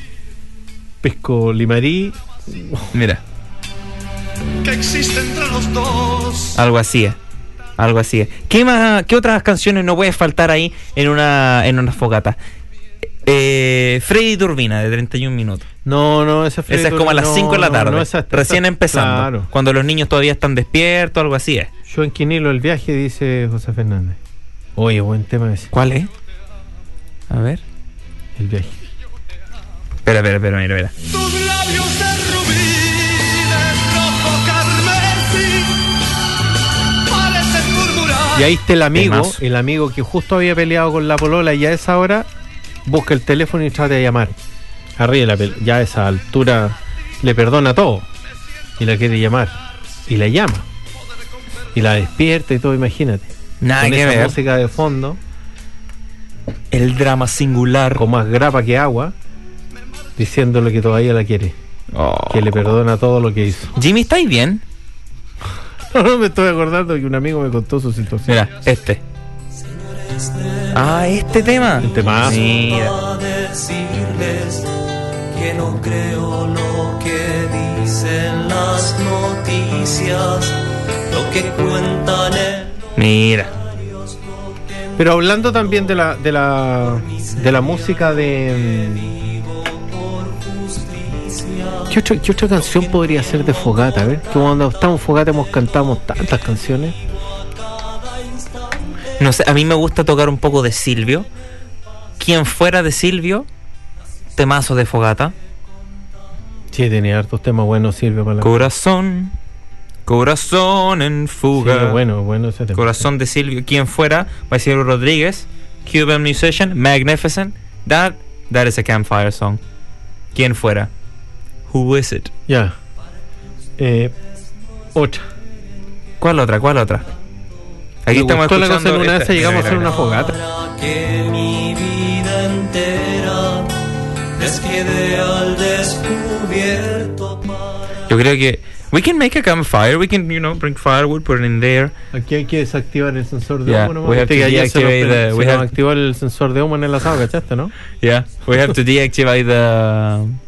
Pisco limarí, Mira, que existe entre los dos. algo así, eh. Algo así. eh. ¿Qué más, qué otras canciones no puede faltar ahí en una, en una fogata? Eh, Freddy Turbina de 31 minutos. No, no, esa, Esa es como a las 5 de la tarde. no, esa- recién esa- empezando. Claro. Cuando los niños todavía están despiertos, algo así es. Yo en Quinilo el viaje, dice José Fernández. Oye, buen tema ese, ¿Cuál es? A ver. el viaje. Espera, espera, espera, mira, mira. Tus labios Y ahí está el amigo, Temazo. el amigo que justo había peleado con la polola y a esa hora busca el teléfono y trata de llamar. Arriba de la ya a esa altura le perdona todo y la quiere llamar y la llama y la despierta y todo, imagínate. Nada con que esa ver. música de fondo, El drama singular. con más grapa que agua, diciéndole que todavía la quiere, Oh. que le perdona todo lo que hizo. Jimmy, ¿estáis bien? No me estoy acordando que un amigo me contó su situación. Mira, este. Ah, este tema. El temazo. Mira. a decirles que no creo lo que dicen las noticias, lo que cuentan en Mira. Pero hablando también de la de la de la música de ¿Qué otra, qué otra canción podría ser de Fogata? A ver, que cuando estamos Fogata hemos cantado tantas canciones. No sé, a mí me gusta tocar un poco de Silvio. Quien fuera de Silvio, temazo de fogata. Sí, tenía hartos temas buenos, Silvio, para la Corazón, corazón en Sí, fuga. bueno, bueno ese tema. Corazón de Silvio. Quien fuera, Basilio Rodríguez, Cuban musician, magnificent. That, that is a campfire song. Quien fuera. Who is it? Ya. Eh, otra. ¿Cuál otra? ¿Cuál otra? Aquí Me estamos gustó la cosa escuchando. en una esta- vez llegamos a hacer mira, una mira. fogata. Para que mi vida entera les quede al descubierto. Yo creo que we can make a campfire. We can, you know, bring firewood, put it in there. Aquí hay que desactivar el sensor de Yeah, humo. we have to deactivate the- we have- activó el sensor de humo en el asado, ¿cachaste, no? Yeah, we have to deactivate the.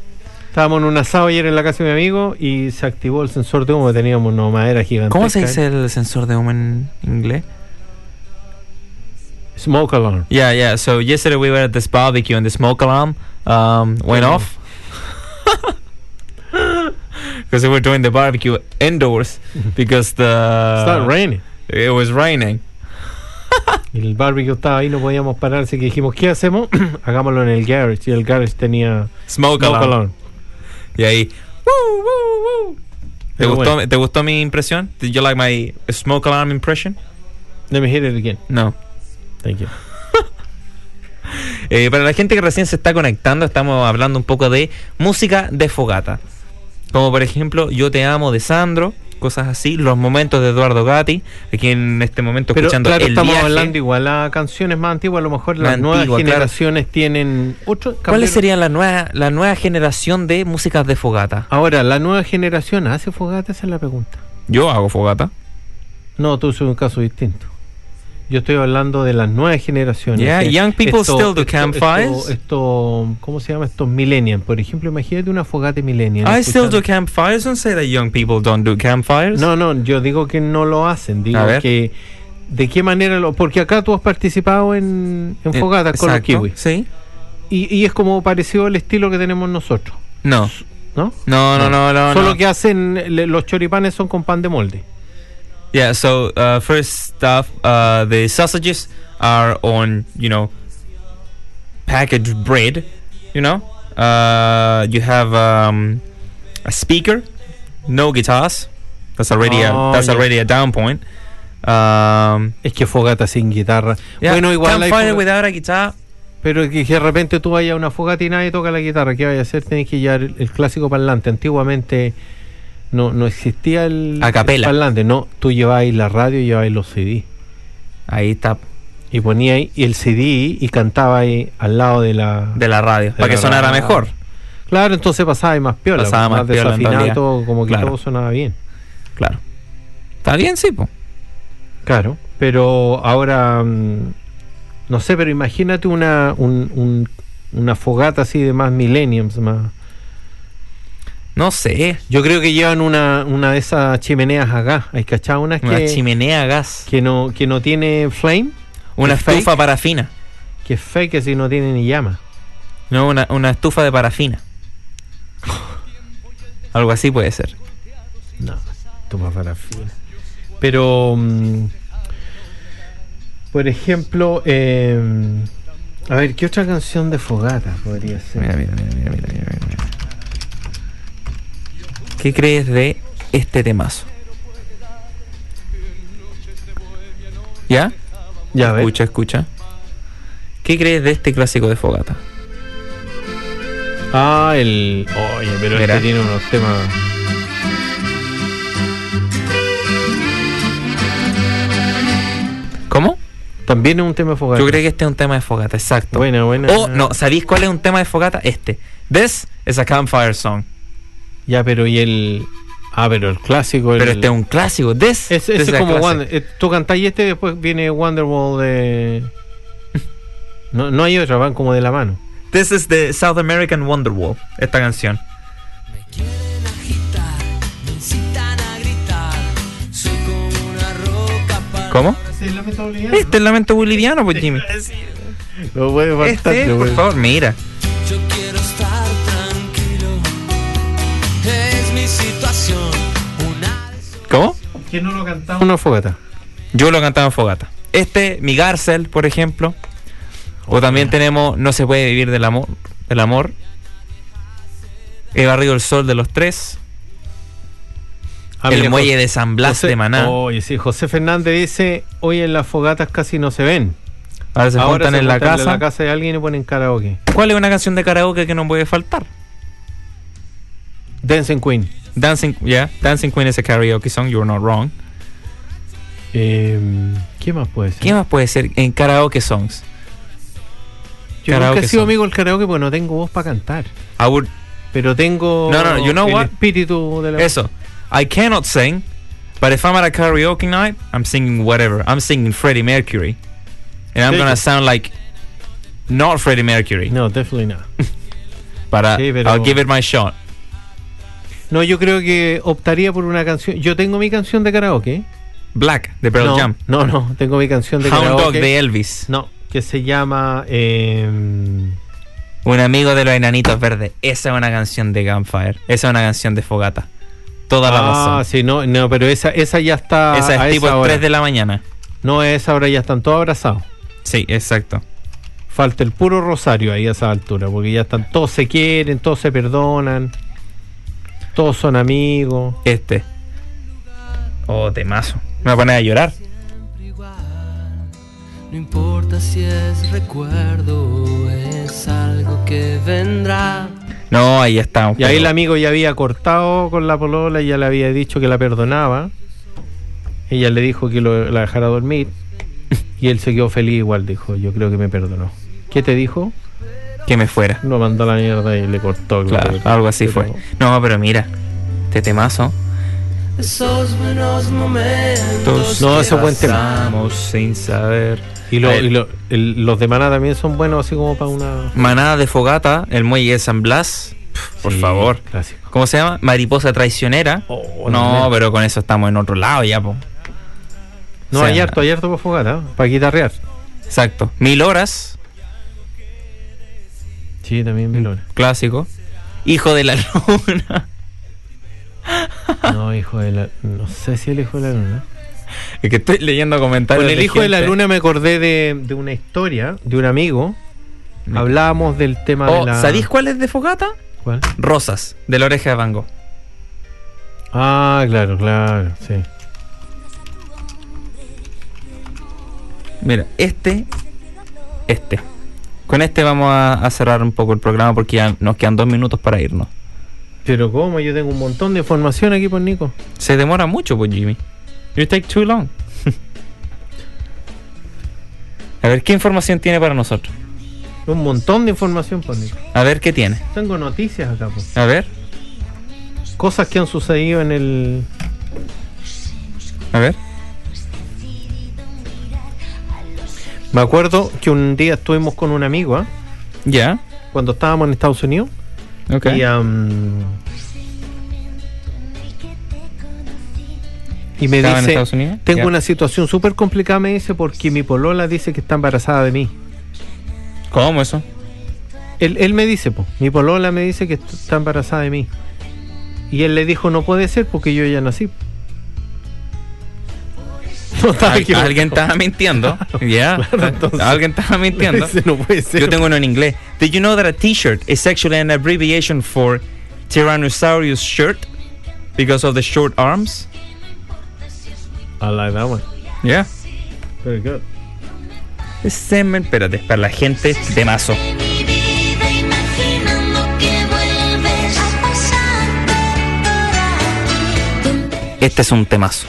Estábamos en un asado ayer en la casa de mi amigo y se activó el sensor de humo. Teníamos una madera gigante. ¿Cómo se dice el sensor de humo en inglés? Smoke alarm. Yeah, yeah. So yesterday we were at this barbecue and the smoke alarm um, went Oh. off (laughs) because we were doing the barbecue indoors (laughs) because the Start raining. it was raining. (laughs) El barbecue estaba ahí, no podíamos parar, así que dijimos, ¿qué hacemos? (clears throat) Hagámoslo en el garage. Y el garage tenía Smoke, smoke alarm. alarm. Y ahí. "Woo, woo, woo". ¿Te gustó, bueno. ¿Te gustó mi impresión? Did you like my smoke alarm impression? Let me hit it again. No. Thank you. (laughs) Eh, para la gente que recién se está conectando, estamos hablando un poco de música de fogata. Como por ejemplo Yo te amo de Sandro, cosas así, los momentos de Eduardo Gatti, aquí en este momento Pero escuchando claro, el estamos viaje. hablando igual a canciones más antiguas, a lo mejor las nuevas antigua, claro. generaciones tienen otro ¿Cuáles serían la nueva, la nueva generación de músicas de fogata? Ahora, la nueva generación hace fogata, esa es la pregunta. Yo hago fogata. No, tú sos un caso distinto. Yo estoy hablando de las nuevas generaciones. Yeah, young people still do campfires. Esto, esto- ¿cómo se llama? Estos millennials. Por ejemplo, imagínate una fogata millennial. I still do escuchando- campfires. Don't say that young people don't do campfires. No, no, yo digo que no lo hacen. Digo que de qué manera lo. Porque acá tú has participado en, en Eh, fogatas con los kiwis. Sí. Y, y es como parecido al estilo que tenemos nosotros, No. ¿no? No, no, no, no. Solo no. que hacen. le- los choripanes son con pan de molde. Yeah, so uh, first stuff, uh, the sausages are on, you know, packaged bread, you know. Uh, you have um, a speaker, no guitars. That's already Oh, a that's yeah. already a down point. Um, Es que fogata sin guitarra. yeah, bueno, igual hay without a guitar. Pero que de repente tú vayas a una fogata y nadie toca la guitarra, ¿qué vaya a hacer? Tenés que llevar el, el clásico parlante. Antiguamente no, no existía el, A capela. el parlante, no. Tú llevabas la radio y llevabas los CD. Ahí está, Y ponías ahí el CD y cantaba ahí al lado de la. de la radio, para que sonara radio. mejor. Claro, entonces pasaba ahí más piola. Pasaba más piola, desafinado todo, como que Claro. todo sonaba bien. Claro. Está bien, sí, po. Claro, pero ahora. mm, no sé, pero imagínate una, un- un- una fogata así de más millenniums, más. No sé. Yo creo que llevan una, una de esas chimeneas a gas. ¿Hay cachado unas Una que, chimenea a gas. que, no, que no tiene flame? Una es fake. estufa parafina. Que es fake, que si no tiene ni llama. No, una, una estufa de parafina. Algo así puede ser. No, toma parafina. Pero, mm, por ejemplo, eh, a ver, ¿qué otra canción de fogata podría ser? Mira, mira, mira, mira, mira, mira, mira. ¿Qué crees de este temazo? ¿Ya? Ya, a ver. Escucha, escucha. ¿Qué crees de este clásico de fogata? Ah, el. Oye, pero Mira. este tiene unos temas. ¿Cómo? También es un tema de fogata. Yo creo que este es un tema de fogata, exacto. Buena, buena. Oh, no, ¿sabéis cuál es un tema de fogata? Este. This is a campfire song. Ya, pero y el. Ah, pero el clásico. El, Pero este es un clásico. This, Es, a como. Wonder, eh, tú cantás y este después viene Wonderwall de. No, no hay otra, van como de la mano. This is the South American Wonderwall, esta canción. A. ¿Cómo? Este es lamento boliviano, pues Jimmy. No puede faltar, Este, por favor, mira. ¿Cómo? ¿Quién no lo cantaba? Una fogata. Yo lo cantaba en fogata. Este, mi Garcel, por ejemplo. O también tenemos No se puede vivir del amor. Del amor. He barrido el sol de los tres. Ah, el mira, muelle José- de San Blas José- de Maná. Oye, sí, José Fernández dice: Hoy en las fogatas casi no se ven. Ahora se Ahora juntan se en la juntan casa. en la casa de alguien y ponen karaoke. ¿Cuál es una canción de karaoke que no puede faltar? Dancing Queen. Dancing, yeah, Dancing Queen is a karaoke song, you're not wrong. Eh, ¿Qué más puede ser? ¿Qué más puede ser en karaoke songs? Yo nunca karaoke he sido song? amigo del karaoke porque no tengo voz para cantar. I would, Pero tengo No, no, you know el what? espíritu de la eso. I cannot sing, but if I'm at a karaoke night, I'm singing whatever. I'm singing Freddie Mercury. And I'm Sí. gonna sound like not Freddie Mercury, No, definitely not. (laughs) but uh, Sí, pero- I'll give it my shot. No, yo creo que optaría por una canción. Yo tengo mi canción de karaoke. Black, de Pearl no, Jam. no, no, tengo mi canción de Hound Dog karaoke. de Elvis. No, que se llama. eh, Un amigo de los enanitos verdes. Esa es una canción de Gunfire. Esa es una canción de fogata. Toda la ah, razón. sí, no, no, pero esa, esa ya está. esa a es tipo esa hora. 3 de la mañana. No, a esa hora ya están todos abrazados. Sí, exacto. Falta el puro rosario ahí a esa altura, porque ya están, todos se quieren, todos se perdonan, todos son amigos. Este. Oh, temazo. Me voy a poner a llorar. igual. No importa si es recuerdo, es algo que vendrá. No, ahí estamos. Y ahí el amigo ya había cortado con la polola y ya le había dicho que la perdonaba. Ella le dijo que lo- la dejara dormir. (laughs) Y él se quedó feliz igual, dijo, yo creo que me perdonó. ¿Qué te dijo? Que me fuera. Lo mandó a la mierda y le cortó. Claro, algo así Pero- fue. No, pero mira, este temazo. Esos buenos momentos. No, ese buen tema. Sin saber. Y, lo- y lo- el- los de Maná también son buenos, así como para una. Manada de Fogata, el muelle de San Blas. Por Sí, favor. Clásico. ¿Cómo se llama? Mariposa traicionera. Oh, no, pero con eso estamos en otro lado ya, po. No, O sea, hay harto, hay harto para fogata, para guitarrear. Exacto. Mil horas, Sí, también horas. clásico. Hijo de la luna. No, hijo de la. No sé si el hijo de la luna. Es que estoy leyendo comentarios. Con el de hijo de la luna me acordé de, de una historia de un amigo. Hablábamos del tema Oh, de la. ¿Sabéis cuál es de Fogata? ¿Cuál? Rosas, de la oreja de Van Gogh. Ah, claro, claro, sí. Mira, este, este. Con este vamos a, a cerrar un poco el programa porque ya nos quedan dos minutos para irnos. Pero ¿cómo? Yo tengo un montón de información aquí por Nico. Se demora mucho, pues Jimmy. You take too long. (laughs) a ver, ¿qué información tiene para nosotros? Un montón de información por Nico. A ver, ¿qué tiene? Tengo noticias acá, pues. A ver, Cosas que han sucedido en el. a ver. Me acuerdo que un día estuvimos con un amigo, ¿ah? Ya, Cuando estábamos en Estados Unidos. ok. Y, am, y me ¿Estaba en dice, Estados Unidos? tengo una situación súper complicada, me dice, porque mi polola dice que está embarazada de mí. ¿Cómo eso? Él, él me dice, po, mi polola me dice que est- está embarazada de mí. Y él le dijo, no puede ser porque yo ya nací. No estaba Al- alguien estaba mintiendo. (laughs) Ya. Claro, entonces- alguien estaba mintiendo. No puede ser. Yo tengo uno en inglés. Did you know that a t-shirt is actually an abbreviation for Tyrannosaurus shirt because of the short arms? I like that one. Yeah. Very good. Semen, espérate, para la gente de mazo. Este es un temazo.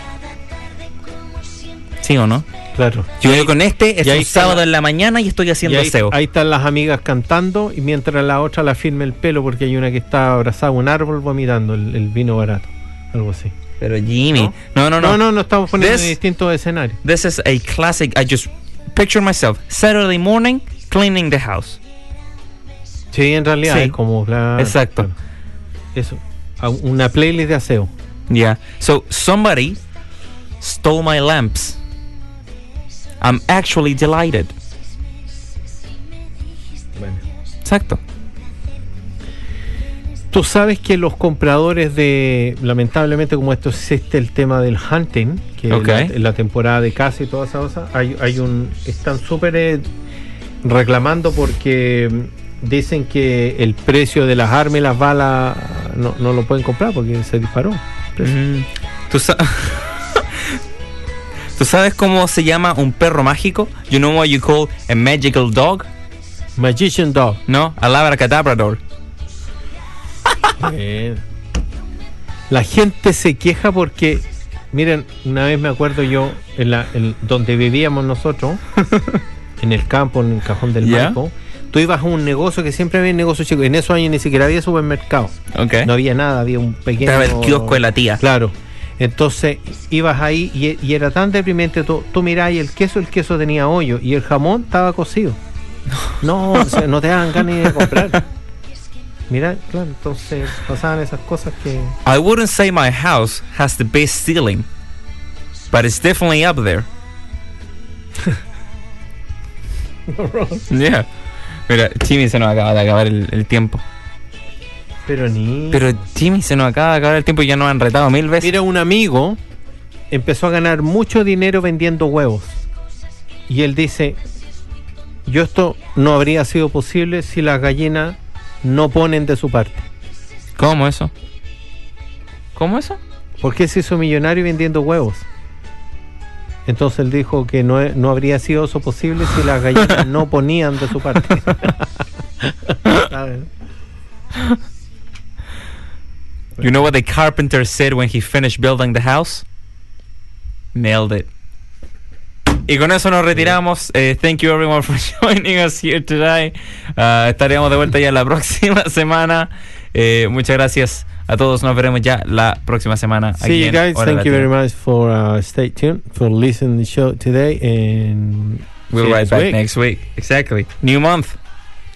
¿Sí o no? Claro. Yo voy con este, es un sábado la- en la mañana y estoy Y haciendo ahí, SEO. ahí están las amigas cantando y mientras la otra la firme el pelo porque hay una que está abrazada a un árbol vomitando el, el vino barato. Algo así. Pero Jimmy, no, no, no. No, no, no estamos poniendo This- en distintos escenarios. This is a classic. I just picture myself Saturday morning cleaning the house. Sí, en realidad Sí. es como claro, Exacto. claro. Eso. Una playlist de aseo. Yeah. So somebody stole my lamps. I'm actually delighted. Exacto. Tú sabes que los compradores de, lamentablemente como esto existe el tema del hunting, que Ok. la, la temporada de caza y todas esas cosas, hay, hay un, están súper eh, reclamando porque mm, dicen que el precio de las armas y las balas no, no lo pueden comprar porque se disparó. Mm. ¿Tú, sa- (laughs) ¿Tú sabes cómo se llama un perro mágico? You know what you call a magical dog? Magician Dog. No, a labracadabrador. Bien. La gente se queja porque, miren, una vez me acuerdo yo, en la, en donde vivíamos nosotros, (laughs) en el campo, en el cajón del ¿Ya? Maipo, tú ibas a un negocio que siempre había negocio chico. En esos años ni siquiera había supermercado. Ok. No había nada, había un pequeño. Estaba el kiosco de la tía. Claro. Entonces ibas ahí y, y era tan deprimente. Tú, tú mirás y el queso, el queso tenía hoyo y el jamón estaba cocido. No, o sea, no te hagan ganas ni de comprar. Mira, claro, entonces pasaban esas cosas que. I wouldn't say my house has the best ceiling, but it's definitely up there. (laughs) yeah. Mira, Jimmy se nos acaba de acabar el, el tiempo. Pero ni. Pero Jimmy se nos acaba de acabar el tiempo y ya nos han retado mil veces. Mira, un amigo empezó a ganar mucho dinero vendiendo huevos. Y él dice: Yo esto no habría sido posible si las gallinas no ponen de su parte. ¿Cómo eso? ¿Cómo eso? ¿Por qué se hizo millonario vendiendo huevos? Entonces él dijo que no, no habría sido eso posible si las gallinas no ponían de su parte. (laughs) You know what the carpenter said when he finished building the house? Nailed it. Y con eso nos retiramos. Eh, thank you everyone for (laughs) joining us here today. Uh, estaremos de vuelta ya la (laughs) próxima semana. Eh, muchas gracias a todos. Nos veremos ya la próxima semana. See you guys. Thank you very much for uh, stay tuned for listening to the show today and We'll right back week. next week. Exactly. New month.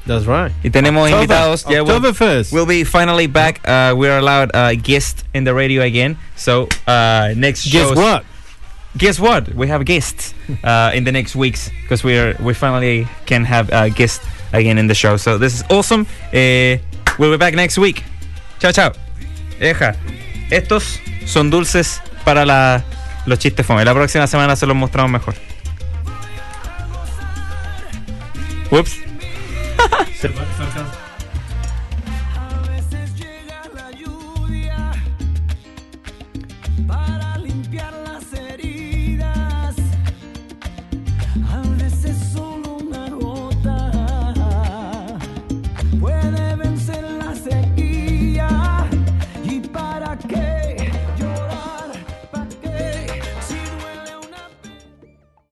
That's right. Y tenemos October. invitados. Yeah, we'll- October first. We'll be finally back. Uh, we're allowed uh, guests in the radio again. So uh, next Guess shows- what? Guess what? We have guests uh, in the next weeks because we're we finally can have uh, guests again in the show. So this is awesome. Eh, we'll be back next week. Chao chao. Eja. Estos son dulces para la, los chistes fome. La próxima semana se los mostramos mejor. Whoops. A